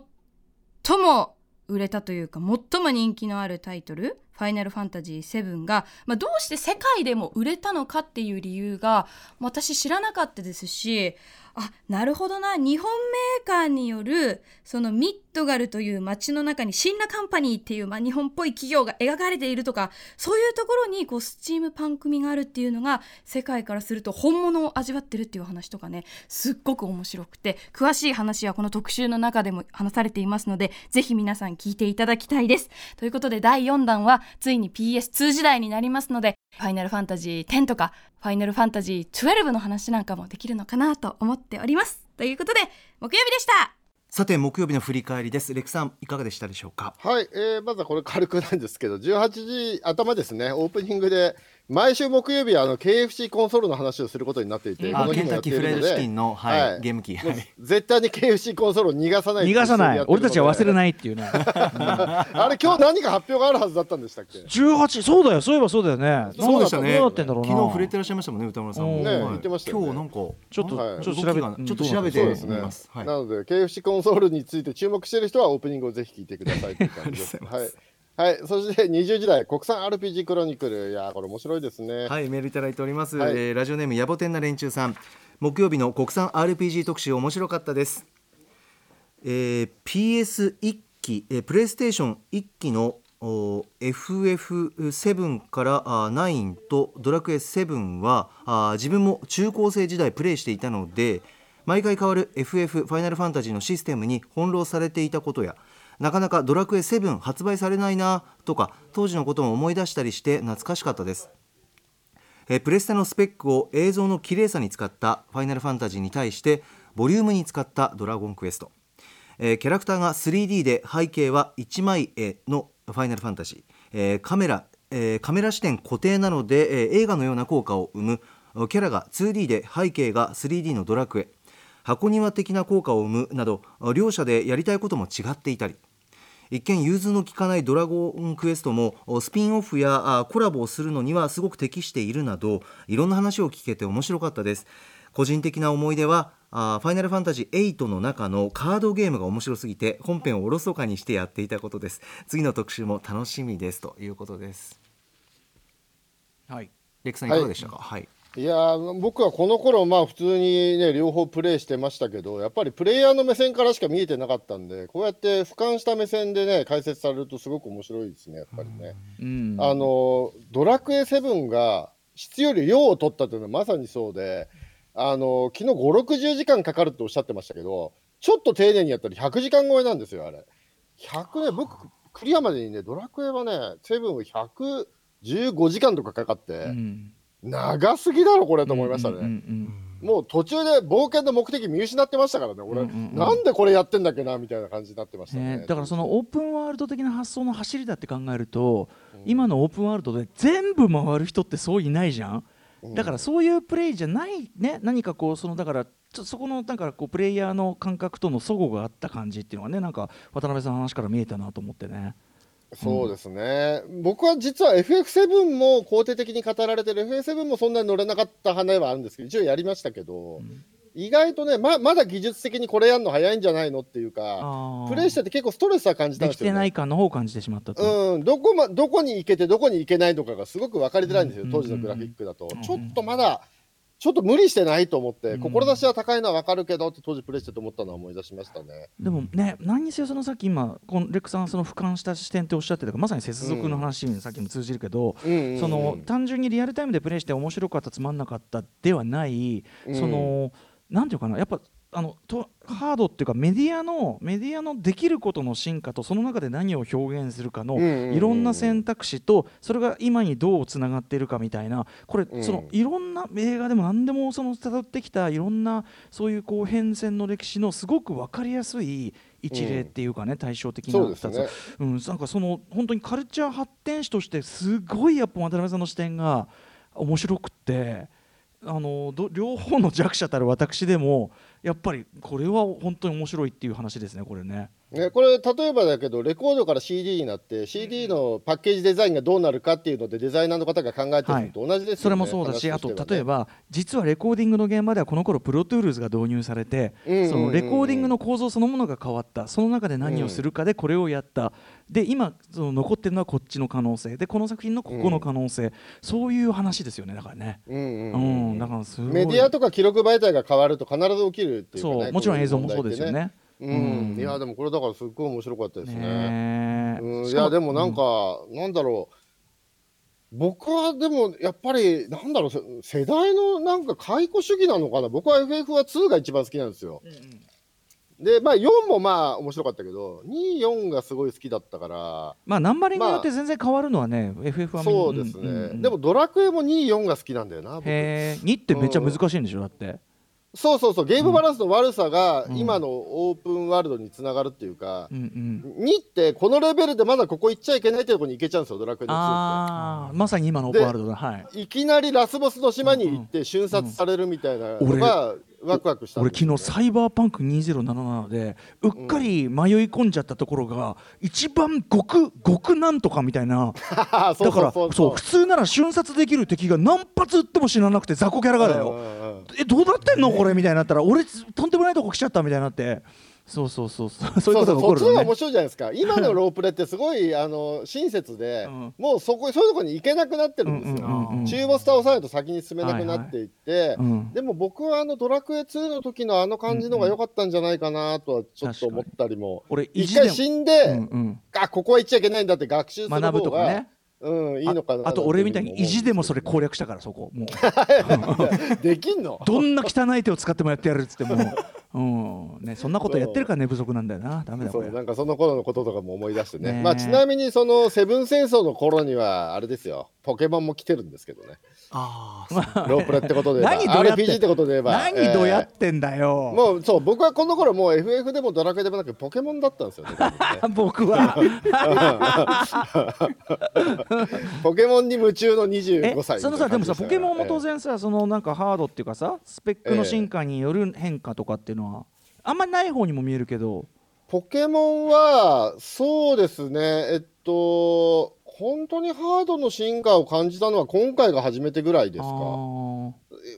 最も売れたというか最も人気のあるタイトル「ファイナルファンタジー7が」まあ、どうして世界でも売れたのかっていう理由が私知らなかったですしあなるほどな。日本メーカーによるそのミッドガルという街の中にシンラカンパニーっていう、まあ、日本っぽい企業が描かれているとかそういうところにこうスチームパン組があるっていうのが世界からすると本物を味わってるっていう話とかねすっごく面白くて詳しい話はこの特集の中でも話されていますのでぜひ皆さん聞いていただきたいです。ということで第4弾はついに PS2 時代になりますのでファイナルファンタジー10とかファイナルファンタジー12の話なんかもできるのかなと思っております。ということで木曜日でしたさて木曜日の振り返りです。レクさんいかがでしたでしょうか？はい、えーまずはこれ軽くなんですけど、18時頭ですね、オープニングで、毎週木曜日はあの KFC コンソールの話をすることになっていて、あこの日もやってケンタッキフライドチキンのはいゲーム機。はい絶対に KFC コンソールを逃がさない逃がさない。俺たちは忘れい。ないっていうね。あれ、今日何か発表があるはずだったんでしたっけ？18そうだよ。そういえばそうだよね。そうでしたね。どうなってんだろうな。昨日触れてらっしゃいましたもんね歌丸さんも。ねはい言ってましたよね。今日なんかちょっと、はい。ちょっと調べちょっと調べてみます。はい。なので KFC コンソールについて注目している人はオープニングをぜひ聞いてくださいという感じです。はいはい、そして20時代国産 RPG クロニクルいやーこれ面白いですね。はい、メールいただいております。はいえーラジオネーム野暮天な連中さん。木曜日の国産 RPG 特集面白かったです。えー PS1 機、えープレイステーション1機のお FF7 からあ9とドラクエ7はあ自分も中高生時代プレイしていたので毎回変わる FF ファイナルファンタジーのシステムに翻弄されていたことやなかなかドラクエ7発売されないなとか当時のことも思い出したりして懐かしかったです。えプレステのスペックを映像の綺麗さに使ったファイナルファンタジーに対してボリュームに使ったドラゴンクエスト、えーキャラクターが 3D で背景は1枚絵のファイナルファンタジー、えーカメラ、えカメラ視点固定なので、え映画のような効果を生む。キャラが 2D で背景が 3D のドラクエ。箱庭的な効果を生むなど両者でやりたいことも違っていたり。一見融通の利かないドラゴンクエストもスピンオフやあコラボをするのにはすごく適しているなどいろんな話を聞けて面白かったです。個人的な思い出はあファイナルファンタジー8の中のカードゲームが面白すぎて本編をおろそかにしてやっていたことです。次の特集も楽しみですということです。はい。レックさんいかがでしたか？はい、いやー僕はこの頃まあ普通にね両方プレイしてましたけどやっぱりプレイヤーの目線からしか見えてなかったんでこうやって俯瞰した目線でね解説されるとすごく面白いですねやっぱりね。うんあのドラクエ7が質より量を取ったというのはまさにそうであの昨日560時間かかるっておっしゃってましたけどちょっと丁寧にやったら100時間超えなんですよあれ。100ね僕クリアまでにねドラクエはね7は115時間とかかかって。うん長すぎだろこれと思いましたね、うんうんもう途中で冒険の目的見失ってましたからね俺、うんうんうん。なんでこれやってんだっけなみたいな感じになってましたね。ね、だからそのオープンワールド的な発想の走りだって考えると、今のオープンワールドで全部回る人ってそういないじゃん。だからそういうプレイじゃないね何かこうそのだからちょそこのだからこうプレイヤーの感覚との齟齬があった感じっていうのがねなんか渡辺さんの話から見えたなと思ってね。そうですね、僕は実は FF7 も肯定的に語られてる。FF7 もそんなに乗れなかった花はあるんですけど一応やりましたけど、意外とねままだ技術的にこれやるの早いんじゃないのっていうかプレイしてて結構ストレスは感じたんですよ、ね、できてない感の方を感じてしまったと。うん、どこまどこに行けてどこに行けないのかがすごく分かりづらいんですよ、うん当時のグラフィックだと、ちょっとまだちょっと無理してないと思って、志は高いのは分かるけどって当時プレイしてて思ったのは思い出しましたね。でもね、何にせよそのさっき今このレックさんその俯瞰した視点っておっしゃってたまさに接続の話にさっきも通じるけど、うんうんうん。その単純にリアルタイムでプレイして面白かったつまんなかったではない、うん。そのなんていうかなやっぱあのとハードっていうかメディアのメディアのできることの進化とその中で何を表現するかのいろんな選択肢とそれが今にどうつながっているかみたいなこれうん。そのいろんな映画でも何でもその辿ってきたいろんなそういうこう変遷の歴史のすごく分かりやすい一例っていうかね、対照的な2つ、そううん、なんかその本当にカルチャー発展史としてすごいやっぱ渡辺さんの視点が面白くってあのど両方の弱者たる私でもやっぱりこれは本当に面白いっていう話ですねこれね。ね、これ例えばだけどレコードから CD になって CD のパッケージデザインがどうなるかっていうのでデザイナーの方が考えてるのと同じですよね、それもそうだし、あと例えば実はレコーディングの現場ではこの頃 Pro Tools が導入されて、うん。うんうんうんそのレコーディングの構造そのものが変わったその中で何をするかでこれをやった、で今その残ってるのはこっちの可能性。でこの作品のここの可能性、そういう話ですよねだからね。メディアとか記録媒体が変わると必ず起きるっていうか、ね、そうもちろん映像もそうですよね。うん、いやでもこれだからすっごい面白かったですね。ねえ。うん、いやでもなんか、なんだろう。僕はでもやっぱりなんだろうせ世代のなんか解雇主義なのかな。僕は FF は2が一番好きなんですよ。でまあ4もまあ面白かったけど24がすごい好きだったから。まあナンバリングによって全然変わるのはね、FF はみんそうですね、んんん。でもドラクエも24が好きなんだよな僕。へえ2ってめっちゃ難しいんでしょだって。そうそうそう。ゲームバランスの悪さがうん。今のオープンワールドにつながるっていうか、うんうん。2ってこのレベルでまだここ行っちゃいけないってとこに行けちゃうんですよドラクエの2って。ああまさに今のオープンワールドだ。はい。いきなりラスボスの島に行って瞬殺されるみたいなのがワクワクしたん俺昨日サイバーパンク2077でうっかり迷い込んじゃったところが一番極極なんとかみたいな。だからそう普通なら瞬殺できる敵が何発撃っても死ななくて雑魚キャラがだよ。えどうなってんの？これみたいになったら俺とんでもないとこ来ちゃったみたいになってそうそうそうそう。そういうことが起こるのね。そっちの方が面白いじゃないですか。今のロープレってすごいあの親切で、うん。もうそこそういうところに行けなくなってるんですよ、うんうんうんうん。中ボス倒さないと先に進めなくなっていって、うん。でも僕はあのドラクエ2の時のあの感じの方が良かったんじゃないかなとはちょっと思ったりも、俺意一回死んで、うんうん。あここは行っちゃいけないんだって学習する方が学ぶとかねうん、いいのかなああと俺みたいに意地でもそれ攻略略したからそこ。もう。できんの？どんな汚い手を使ってもやってやるっつっても。う、うん。ね、そんなことやってるから寝不足なんだよな。ダメだこれそうなんかその頃のこととかも思い出してね。まあちなみにそのセブン戦争の頃にはあれですよ。ポケモンも来てるんですけどねああ ロープレってことで何どうやって RPG ってことで言えば。何どうやっえてんだーよ、もうそう僕はこの頃もう FF でもドラクエでもなくポケモンだったんですよね。僕は。ポケモンに夢中のえ25歳そのさでもさポケモンも当然然さそのなんかハードっていうかさスペックの進化による変化とかっていうのはあんまりない方にも見えるけど。ポケモンはそうですね。えっと本当にハードの進化を感じたのは今回が初めてぐらいですか。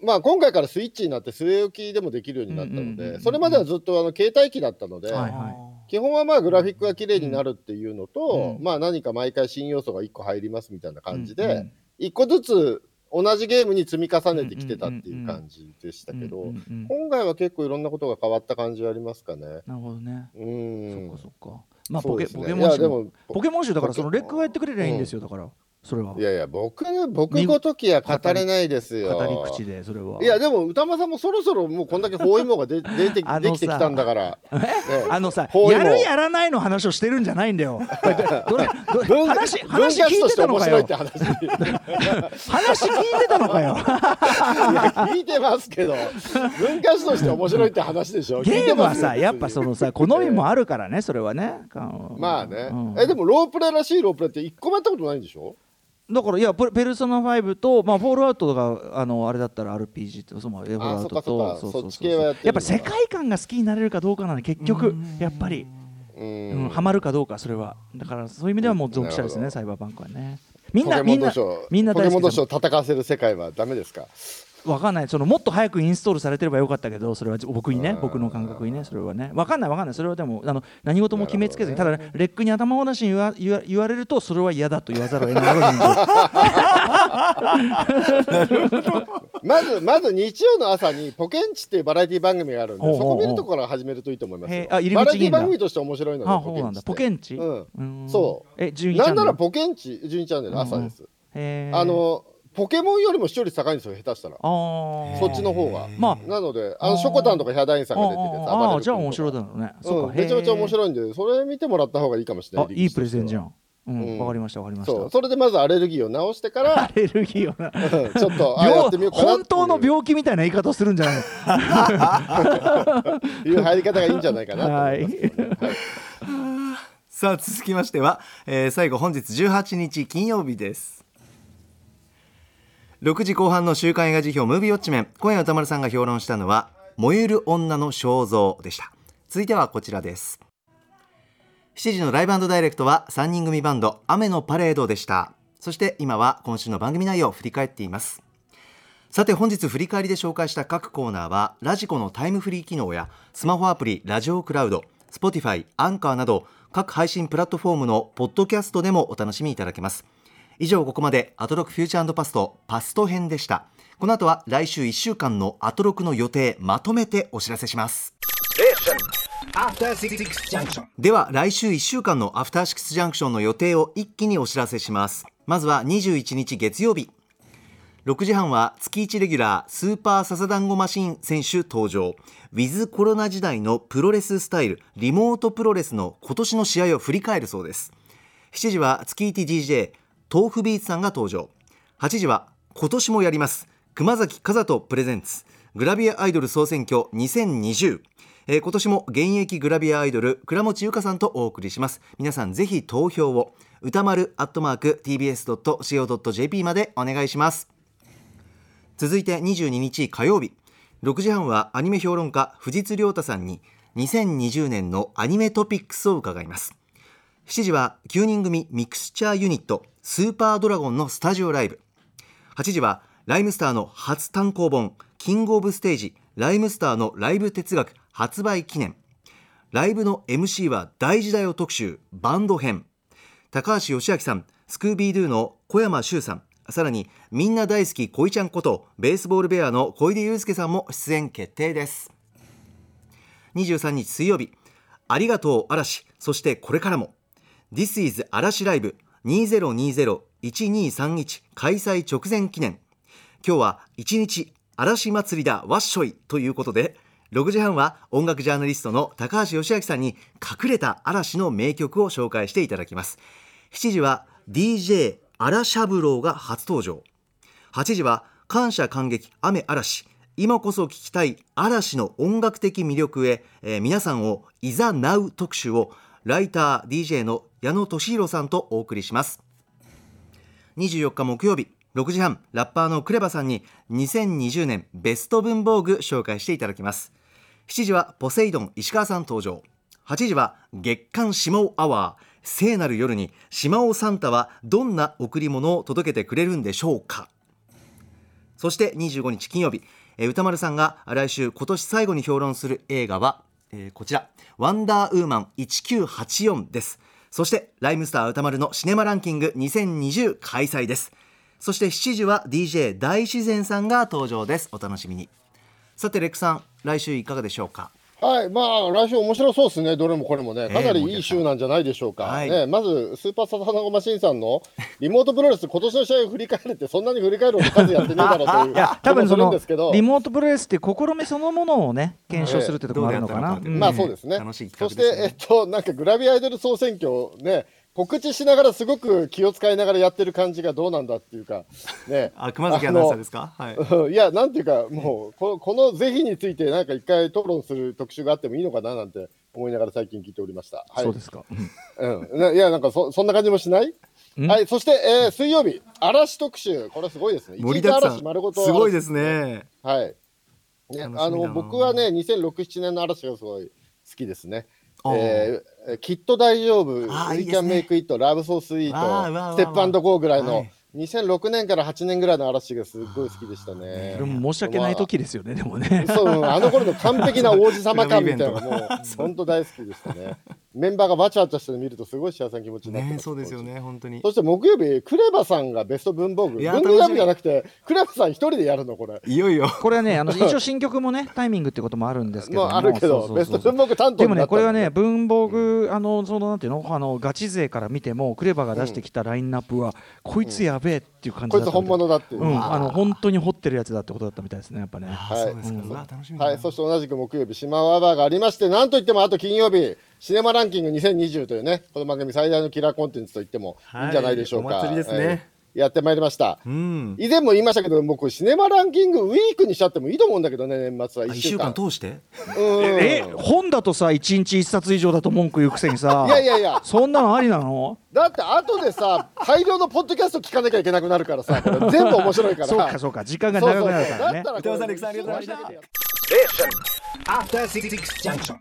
まあ今回からスイッチになって据え置きでもできるようになったのでそれまではずっとあの携帯機だったので、はいはい。基本はまあグラフィックが綺麗になるっていうのと、うんまあ何か毎回新要素が1個入りますみたいな感じでうんうん1個ずつ同じゲームに積み重ねてきてたっていう感じでしたけど、今回は結構いろんなことが変わった感じはありますかね。なるほどね、うそんっかそっかまあポケ,、ポケモン集ポケモン集だからそのレックがやってくれりゃいいんですよだからそれは。いやいや僕僕ごときは語れないですよ。語り口でそれは。いやでも歌間さんもそろそろもうこんだけ包囲網が出出てできてきたんだから、ね。あのさやるやらないの話をしてるんじゃないんだよ。どれどれ文化話聞いててたのかよ。話。話聞いてたのかよ。聞いてますけど。文化史として面白いって話でしょ。ゲームはさやっぱそのさ好みもあるからねそれはね。まあね、うん。えでもロープレらしいロープレって一個もやったことないんでしょ？だからいやペペルソナ5とまあフォールアウトがあのあれだったら RPG ってそのフォールアウトとそっち系はやっぱ世界観が好きになれるかどうかなんで結局やっぱり。ううんんハマるかどうかそれは。だからそういう意味ではもうゾンピシャですねサイバーパンクはね。みんなみんなみんなポケモン同士を戦わせる世界はダメですか？わかんない。そのもっと早くインストールされてればよかったけどそれは僕にねうん僕の感覚にねそれはね。わかんないわかんない。それはでもあの何事も決めつけずにただねレックに頭ごなしに言わ言わ言われるとそれは嫌だと言わざるを得ない。まずまず日曜の朝にポケンチっていうバラエティ番組があるんでそこ見るところから始めるといいと思いますよ。あ入りバラエティ番組として面白いのであそうなんだ。ポケンチうん。うん。そう。え12チャンネルなんならポケンチ12チャンネル朝です、あのポケモンよりも視聴率高いんですよ下手したら。そっちの方が。まあなのであのショコタンとかヒャダインさんが出ててああじゃあ面白いだだろうね。うん、めちゃめちゃ面い白いんでそれ見てもらった方がいいかもしれないあいいプレゼンじゃん。んうんうん。わかりましたわかりましそう。たそれでまずアレルギーを治してか アらレルギーをな。うん。ちょっと あやってみようかな本当の病気みたいな言い方をするんじゃない気いう入り方がいいんじゃないかな はい。さあ続きましては、えー最後本日18日金曜日です6時後半の週刊映画辞表ムービーウォッチメン。今夜歌丸さんが評論したのは燃える女の肖像でした。続いてはこちらです。7時のライブダイレクトは3人組バンド雨のパレードでした。そして今は今週の番組内容を振り返っています。さて本日振り返りで紹介した各コーナーはラジコのタイムフリー機能やスマホアプリラジオクラウド Spotify、アンカーなど各配信プラットフォームのポッドキャストでもお楽しみいただけます。以上ここまでアトロクフューチャーパストパスト編でした。この後は来週1週間のアトロクの予定まとめてお知らせします。では来週1週間のアフターシックスジャンクションの予定を一気にお知らせします。まずは21日月曜日。6時半は月1レギュラースーパーササダンゴマシン選手登場。ウィズコロナ時代のプロレススタイルリモートプロレスの今年の試合を振り返るそうです。7時は月 1DJ 豆腐ビーツさんが登場。8時は今年もやります。熊崎和人プレゼンツ。グラビアアイドル総選挙2020えー今年も現役グラビアアイドル倉持由香さんとお送りします。皆さんぜひ投票を歌丸アットマーク tbs.co.jp までお願いします。続いて22日火曜日。6時半はアニメ評論家藤津亮太さんに2020年のアニメトピックスを伺います。7時は9人組ミクスチャーユニットスーパードラゴンのスタジオライブ。8時はライムスターの初単行本キングオブステージライムスターのライブ哲学発売記念。ライブの MC は大事だよ特集バンド編。高橋義明さんスクービードゥの小山修さん。さらにみんな大好き恋ちゃんことベースボールベアの小出祐介さんも出演決定です。23日水曜日ありがとう嵐そしてこれからも。This is 嵐ライブ2020-1231開催直前記念。今日は一日嵐祭りだわっしょいということで6時半は音楽ジャーナリストの高橋義明さんに隠れた嵐の名曲を紹介していただきます。7時は DJ 荒しゃぶろうが初登場。8時は感謝感激雨嵐。今こそ聞きたい嵐の音楽的魅力へ、えー皆さんをいざなう特集をライター DJ の矢野俊弘さんとお送りします。24日木曜日6時半ラッパーのクレバさんに2020年ベスト文房具紹介していただきます。7時はポセイドン石川さん登場。8時は月刊島尾アワー。聖なる夜に島尾サンタはどんな贈り物を届けてくれるんでしょうか。そして25日金曜日、え歌丸さんが来週今年最後に評論する映画は、えーこちら「ワンダーウーマン1984」です。そしてライムスター歌丸のシネマランキング2020開催です。そして7時は DJ 大自然さんが登場です。お楽しみに。さてレックさん来週いかがでしょうか？はい、まあ、来週面白そうですね、どれもこれもね、かなりいい週なんじゃないでしょうか。はい。ね、まず、スーパーササナゴマシンさんのリモートプロレス、今年の試合を振り返るって、そんなに振り返る数やってねえだろうという。いや多分そ気もするんのですけど。リモートプロレスって試みそのものをね検証するってところもあるのかな、どうやったのかうん。まあそうですね。楽しいそして、えっと、なんかグラビアアイドル総選挙ね、告知しながらすごく気を使いながらやってる感じがどうなんだっていうか、ね。あ熊崎アナウンサーですか？はい うんいや、なんていうか、もうこ、この是非について、なんか一回討論する特集があってもいいのかななんて思いながら最近聞いておりました。はい。そうですか、うんいや、なんかそそんな感じもしない？んはい、そして、えー水曜日、嵐特集、これすごいですね。盛りだくさ一日嵐丸ごとんすごいですねはい。ね、あの僕はね、2006、7年の嵐がすごい好きですね。えー、きっと大丈夫、あー We いいです Can ね Make It、So Sweet あーうわうわうわ、ステップゴーぐらいの、はい。2006年から8年ぐらいの嵐がすっごい好きでしたね。それ。も申し訳ない時ですよねでもね。そう、うんあの頃の完璧な王子様感みたいな、クラブイも う、本当大好きでしたね。メンバーがバチャバチャしてるの見ると、すごい幸せな気持ちになってます。ねそうですよね本当に。そして木曜日、クレバさんがベスト文房具。いや文具ラブじゃなくて、クレバさん一人でやるの、これ。いよいよ。これはねあの一応新曲もねタイミングってこともあるんですけども。もうあるけど、そうそうベスト文房具担当でもね、になったのこれはね、文房具、あの、そのなんていうの、あの、ガチ勢から見ても、クレバが出してきたラインナップは、こいつやべえっていう感じだったこいつ本物だっていう。うん、あの、本当に掘ってるやつだってことだったみたいですね、やっぱね。はい。そうですかうわ楽しみだなはい、そして同じく木曜日、島ワバーがありまして、なんといってもあと金曜日、シネマランキング2020というね、この番組最大のキラーコンテンツと言ってもいいんじゃないでしょうか。はいお祭りですね。えーやってまいりました。うん。以前も言いましたけど、僕、シネマランキングウィークにしちゃってもいいと思うんだけどね、年末は。あ1 1週週間。間通して？うん。え、本だとさ、一日一冊以上だと文句言うくせにさい、やいやいや、そんなのありなの？だって後でさ、大量のポッドキャスト聞かなきゃいけなくなるからさ、全部面白いから。そうか、そうか、時間が長くなるからね。そうそうそう。だった。ら